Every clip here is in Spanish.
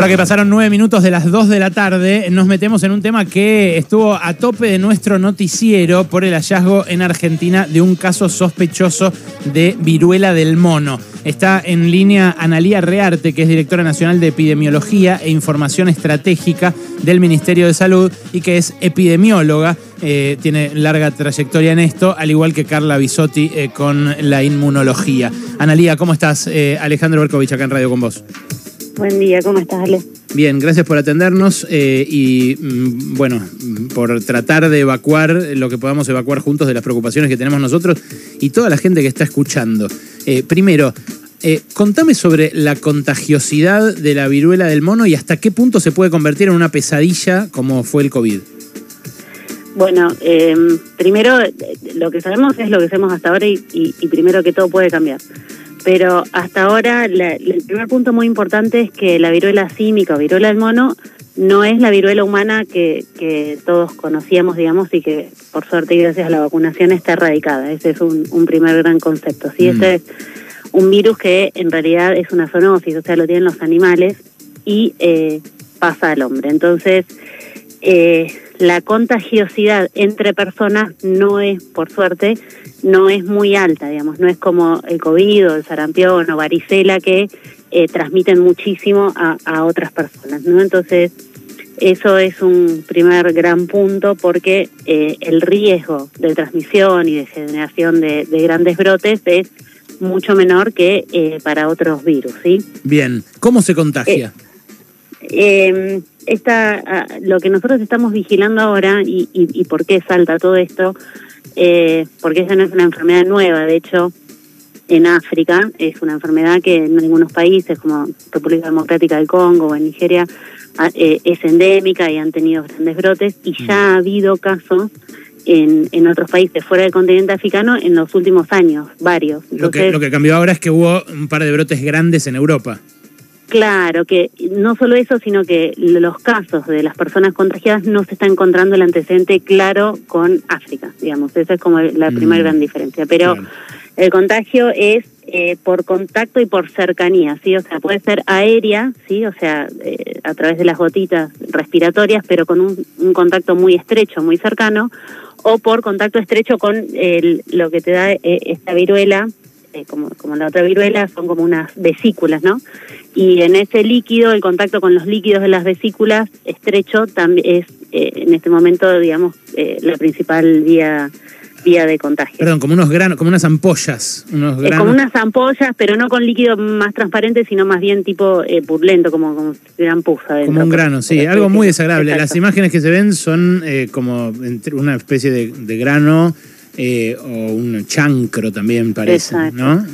Ahora que pasaron nueve minutos de las dos de la tarde, nos metemos en un tema que estuvo a tope de nuestro noticiero por el hallazgo en Argentina de un caso sospechoso de viruela del mono. Está en línea Analía Rearte, que es directora nacional de epidemiología e información estratégica del Ministerio de Salud y que es epidemióloga. Eh, tiene larga trayectoria en esto, al igual que Carla Bisotti eh, con la inmunología. Analía, ¿cómo estás? Eh, Alejandro Berkovich acá en Radio con vos. Buen día, ¿cómo estás, Ale? Bien, gracias por atendernos eh, y mm, bueno, por tratar de evacuar lo que podamos evacuar juntos de las preocupaciones que tenemos nosotros y toda la gente que está escuchando. Eh, primero, eh, contame sobre la contagiosidad de la viruela del mono y hasta qué punto se puede convertir en una pesadilla como fue el COVID. Bueno, primero lo que sabemos es lo que hacemos hasta ahora y, y primero que todo puede cambiar. Pero hasta ahora el primer punto muy importante es que la viruela símica o viruela del mono no es la viruela humana que, que todos conocíamos, digamos, y que por suerte y gracias a la vacunación está erradicada. Ese es un, un primer gran concepto. Sí, este es un virus que en realidad es una zoonosis, o sea, lo tienen los animales y eh, pasa al hombre. Entonces, eh, la contagiosidad entre personas no es, por suerte, no es muy alta, digamos, no es como el COVID o el sarampión o varicela que eh, transmiten muchísimo a, otras personas, ¿no? Entonces, eso es un primer gran punto porque eh, el riesgo de transmisión y de generación de, grandes brotes es mucho menor que eh, para otros virus, ¿sí? Bien, ¿cómo se contagia? Eh, esta, lo que nosotros estamos vigilando ahora y, y, por qué salta todo esto, eh, porque esa no es una enfermedad nueva, de hecho, en África es una enfermedad que en algunos países como República Democrática del Congo o en Nigeria eh, es endémica y han tenido grandes brotes y ya ha habido casos en, en otros países fuera del continente africano en los últimos años, varios. lo, que, lo que cambió ahora es que hubo un par de brotes grandes en Europa. Claro, que no solo eso, sino que los casos de las personas contagiadas no se está encontrando el antecedente claro con África, digamos. Esa es como la primera mm. gran diferencia. Pero el contagio es eh, por contacto y por cercanía, ¿sí? O sea, puede ser aérea, ¿sí? O sea, eh, a través de las gotitas respiratorias, pero con un, contacto muy estrecho, muy cercano, o por contacto estrecho con el, lo que te da eh, esta viruela, eh, como, como la otra viruela, son como unas vesículas, ¿no? Y en ese líquido, el contacto con los líquidos de las vesículas estrecho también es eh, en este momento, digamos, eh, la principal vía vía de contagio. Perdón, como unos granos, como unas ampollas. Unos granos. como unas ampollas, pero no con líquido más transparente, sino más bien tipo eh, purlento, como, como si tuvieran Como un grano, sí, algo muy desagradable. Las imágenes que se ven son como una especie de, de grano eh, o un chancro también parece, ¿no?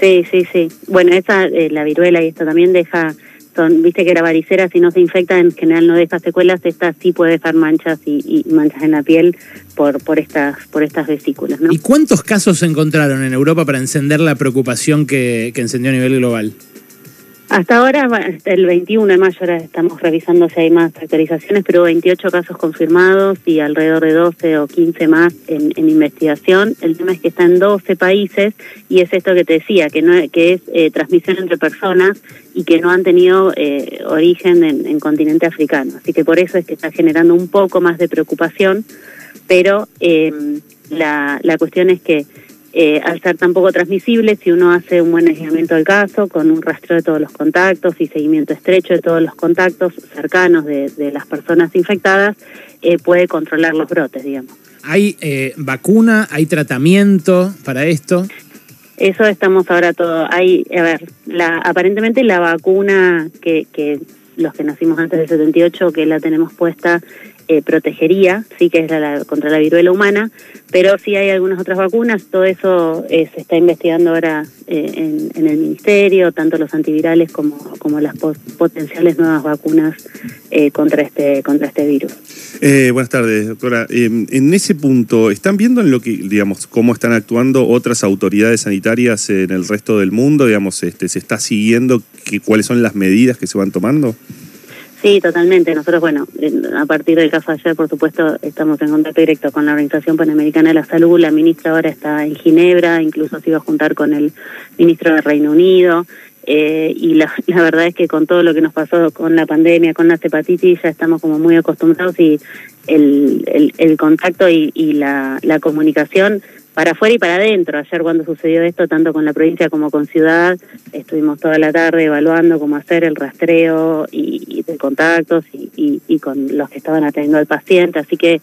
Sí, sí, sí. Bueno, esa, eh, la viruela y esto también deja, son, viste que la varicera si no se infecta en general no deja secuelas, esta sí puede dejar manchas y, manchas en la piel por, por, estas, por estas vesículas, ¿no? ¿Y cuántos casos se encontraron en Europa para encender la preocupación que, que encendió a nivel global? Hasta ahora, hasta el 21 de mayo, ahora estamos revisando si hay más actualizaciones, pero 28 casos confirmados y alrededor de 12 o 15 más en, investigación. El tema es que está en 12 países y es esto que te decía, que, no, que es eh, transmisión entre personas y que no han tenido eh, origen en, continente africano. Así que por eso es que está generando un poco más de preocupación, pero eh, la, la cuestión es que eh, al ser tan poco transmisible, si uno hace un buen aislamiento del caso, con un rastro de todos los contactos y seguimiento estrecho de todos los contactos cercanos de, las personas infectadas, eh, puede controlar los brotes, digamos. ¿Hay eh, vacuna? ¿Hay tratamiento para esto? Eso estamos ahora todo. Hay, a ver, la, aparentemente la vacuna que, que los que nacimos antes del 78, que la tenemos puesta, eh, protegería, sí que es la, contra la viruela humana, pero sí hay algunas otras vacunas, todo eso eh, se está investigando ahora eh, en, el ministerio, tanto los antivirales como, como las potenciales nuevas vacunas contra este contra este virus. buenas tardes, doctora. en ese punto, ¿están viendo en lo que, digamos, cómo están actuando otras autoridades sanitarias en el resto del mundo? Digamos, este, ¿se está siguiendo que, cuáles son las medidas que se van tomando? Sí, totalmente. Nosotros, bueno, a partir del caso ayer, por supuesto, estamos en contacto directo con la Organización Panamericana de la Salud. La ministra ahora está en Ginebra, incluso se iba a juntar con el ministro del Reino Unido. eh, y la, la, verdad es que con todo lo que nos pasó con la pandemia, con la hepatitis, ya estamos como muy acostumbrados y el, el, el contacto y, la, comunicación para afuera y para adentro. Ayer cuando sucedió esto, tanto con la provincia como con ciudad, estuvimos toda la tarde evaluando cómo hacer el rastreo y, de contactos y, y, y, con los que estaban atendiendo al paciente. Así que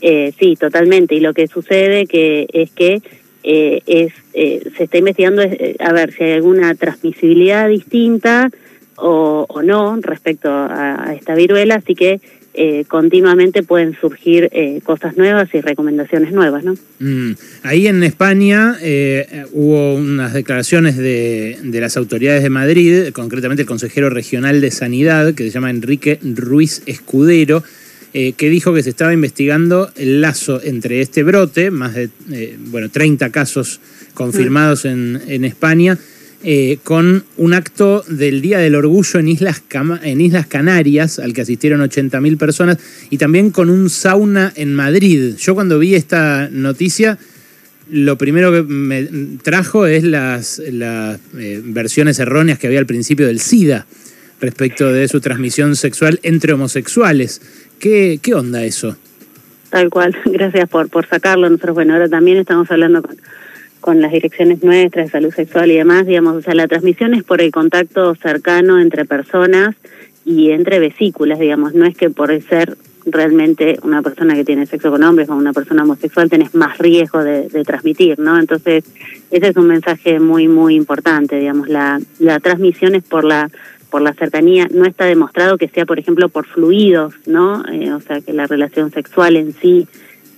eh, sí, totalmente. Y lo que sucede que es que eh, es eh, se está investigando eh, a ver si hay alguna transmisibilidad distinta o, o no respecto a, a, esta viruela, así que eh, continuamente pueden surgir eh, cosas nuevas y recomendaciones nuevas, ¿no? Mm. Ahí en España eh, hubo unas declaraciones de, de, las autoridades de Madrid, concretamente el consejero regional de Sanidad, que se llama Enrique Ruiz Escudero, eh, que dijo que se estaba investigando el lazo entre este brote, más de eh, bueno, 30 casos confirmados en, en España, eh, con un acto del Día del Orgullo en Islas, en Islas Canarias, al que asistieron 80.000 personas, y también con un sauna en Madrid. Yo cuando vi esta noticia, lo primero que me trajo es las, las eh, versiones erróneas que había al principio del SIDA respecto de su transmisión sexual entre homosexuales. ¿Qué, qué onda eso? Tal cual, gracias por, por sacarlo. Nosotros, bueno, ahora también estamos hablando con, con las direcciones nuestras de salud sexual y demás, digamos, o sea, la transmisión es por el contacto cercano entre personas y entre vesículas, digamos, no es que por ser realmente una persona que tiene sexo con hombres o una persona homosexual tenés más riesgo de, de, transmitir, ¿no? Entonces, ese es un mensaje muy, muy importante, digamos, la, la transmisión es por la por la cercanía, no está demostrado que sea, por ejemplo, por fluidos, ¿no? Eh, o sea, que la relación sexual en sí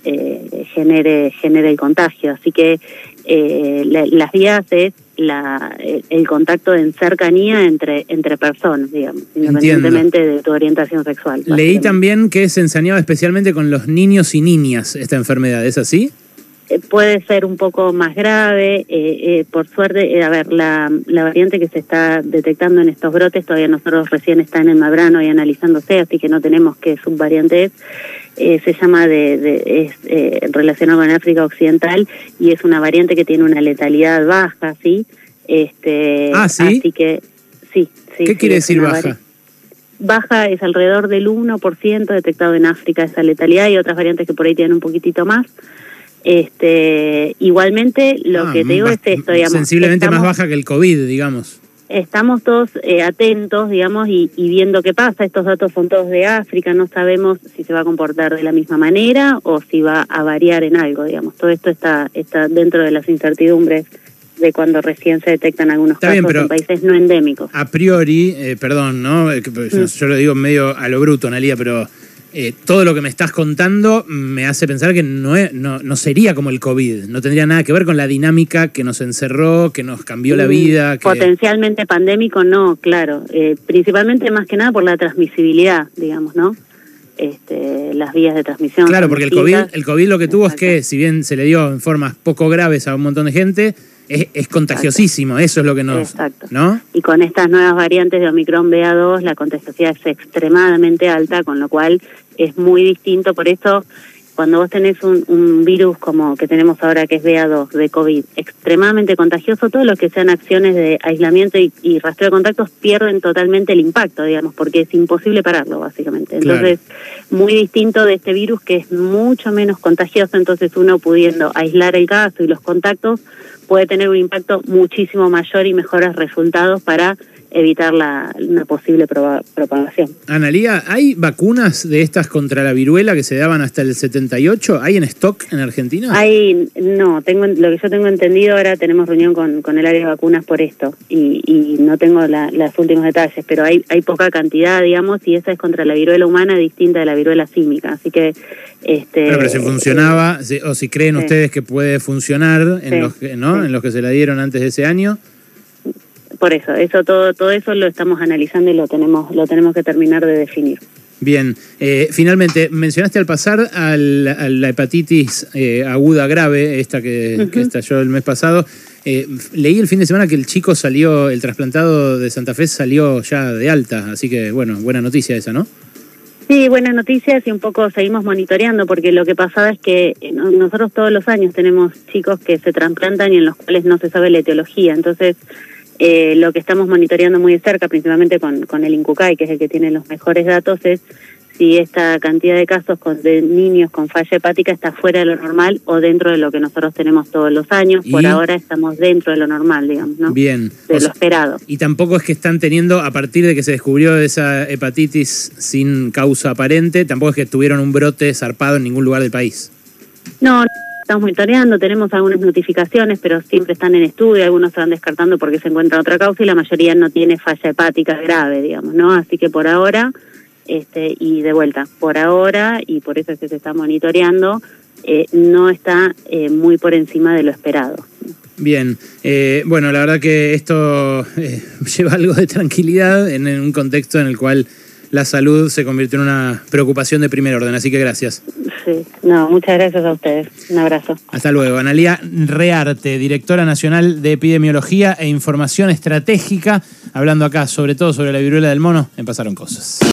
eh, genere, genere el contagio. Así que eh, la, las vías es la, el contacto en cercanía entre, entre personas, digamos, independientemente Entiendo. de tu orientación sexual. Leí también que se ensañaba especialmente con los niños y niñas esta enfermedad, ¿es así? Eh, puede ser un poco más grave. Eh, eh, por suerte, eh, a ver, la, la, variante que se está detectando en estos brotes, todavía nosotros recién está en el Mabrano y analizándose, así que no tenemos qué subvariante es. Eh, se llama de, de es eh, relacionado con África Occidental y es una variante que tiene una letalidad baja, ¿sí? Este, ah, ¿sí? Así que, sí. sí ¿Qué sí, quiere decir baja? Baja es alrededor del 1% detectado en África esa letalidad y otras variantes que por ahí tienen un poquitito más. Este, igualmente, lo ah, que te digo es esto, digamos. Sensiblemente estamos, más baja que el COVID, digamos. Estamos todos eh, atentos, digamos, y, y, viendo qué pasa. Estos datos son todos de África, no sabemos si se va a comportar de la misma manera o si va a variar en algo, digamos. Todo esto está, está dentro de las incertidumbres de cuando recién se detectan algunos Está casos bien, en países no endémicos. A priori, eh, perdón, ¿no? Mm. Yo lo digo medio a lo bruto, Analia, pero eh, todo lo que me estás contando me hace pensar que no, es, no, no, sería como el COVID, no tendría nada que ver con la dinámica que nos encerró, que nos cambió la vida. Que... Potencialmente pandémico, no, claro. Eh, principalmente más que nada por la transmisibilidad, digamos, ¿no? Este, las vías de transmisión. Claro, porque el COVID, el COVID lo que tuvo Exacto. es que, si bien se le dio en formas poco graves a un montón de gente, es, es, contagiosísimo, eso es lo que nos... Exacto. ¿no? Y con estas nuevas variantes de Omicron BA2, la contagiosidad es extremadamente alta, con lo cual es muy distinto. Por eso, cuando vos tenés un, un virus como que tenemos ahora, que es BA2, de COVID, extremadamente contagioso, todos los que sean acciones de aislamiento y, y rastreo de contactos pierden totalmente el impacto, digamos, porque es imposible pararlo, básicamente. Entonces, claro. muy distinto de este virus que es mucho menos contagioso, entonces uno pudiendo aislar el caso y los contactos, puede tener un impacto muchísimo mayor y mejores resultados para evitar la, una posible propagación. Analía, ¿hay vacunas de estas contra la viruela que se daban hasta el 78? ¿Hay en stock en Argentina? Hay, no, tengo lo que yo tengo entendido, ahora tenemos reunión con, con el área de vacunas por esto y, y no tengo la, los últimos detalles, pero hay, hay poca cantidad, digamos, y esa es contra la viruela humana distinta de la viruela símica, así que... Este, pero, pero si funcionaba, eh, o si creen sí. ustedes que puede funcionar en, sí, los que, ¿no? Sí. en los que se la dieron antes de ese año por eso, eso todo, todo eso lo estamos analizando y lo tenemos, lo tenemos que terminar de definir. Bien, eh, finalmente, mencionaste al pasar al, a la hepatitis eh, aguda grave, esta que, uh -huh. que, estalló el mes pasado. Eh, leí el fin de semana que el chico salió, el trasplantado de Santa Fe salió ya de alta, así que bueno, buena noticia esa, ¿no? Sí, buenas noticias y un poco seguimos monitoreando porque lo que pasaba es que nosotros todos los años tenemos chicos que se trasplantan y en los cuales no se sabe la etiología, entonces Eh, lo que estamos monitoreando muy de cerca, principalmente con, con el INCUCAI, que es el que tiene los mejores datos, es si esta cantidad de casos con, de niños con falla hepática está fuera de lo normal o dentro de lo que nosotros tenemos todos los años. Por ahora estamos dentro de lo normal, digamos, ¿no? Bien. De O lo esperado. y tampoco es que están teniendo, a partir de que se descubrió esa hepatitis sin causa aparente, tampoco es que tuvieron un brote zarpado en ningún lugar del país. No, estamos monitoreando, tenemos algunas notificaciones, pero siempre están en estudio, algunos van descartando porque se encuentra otra causa y la mayoría no tiene falla hepática grave, digamos, ¿no? Así que por ahora, este, y de vuelta, por ahora, y por eso es que se está monitoreando, eh, no está eh, muy por encima de lo esperado. Bien, eh, bueno, la verdad que esto eh, lleva algo de tranquilidad en un contexto en el cual la salud se convirtió en una preocupación de primer orden, así que gracias. Sí, no, muchas gracias a ustedes. Un abrazo. Hasta luego. Analía Rearte, directora nacional de Epidemiología e Información Estratégica, hablando acá sobre todo sobre la viruela del mono, en Pasaron Cosas.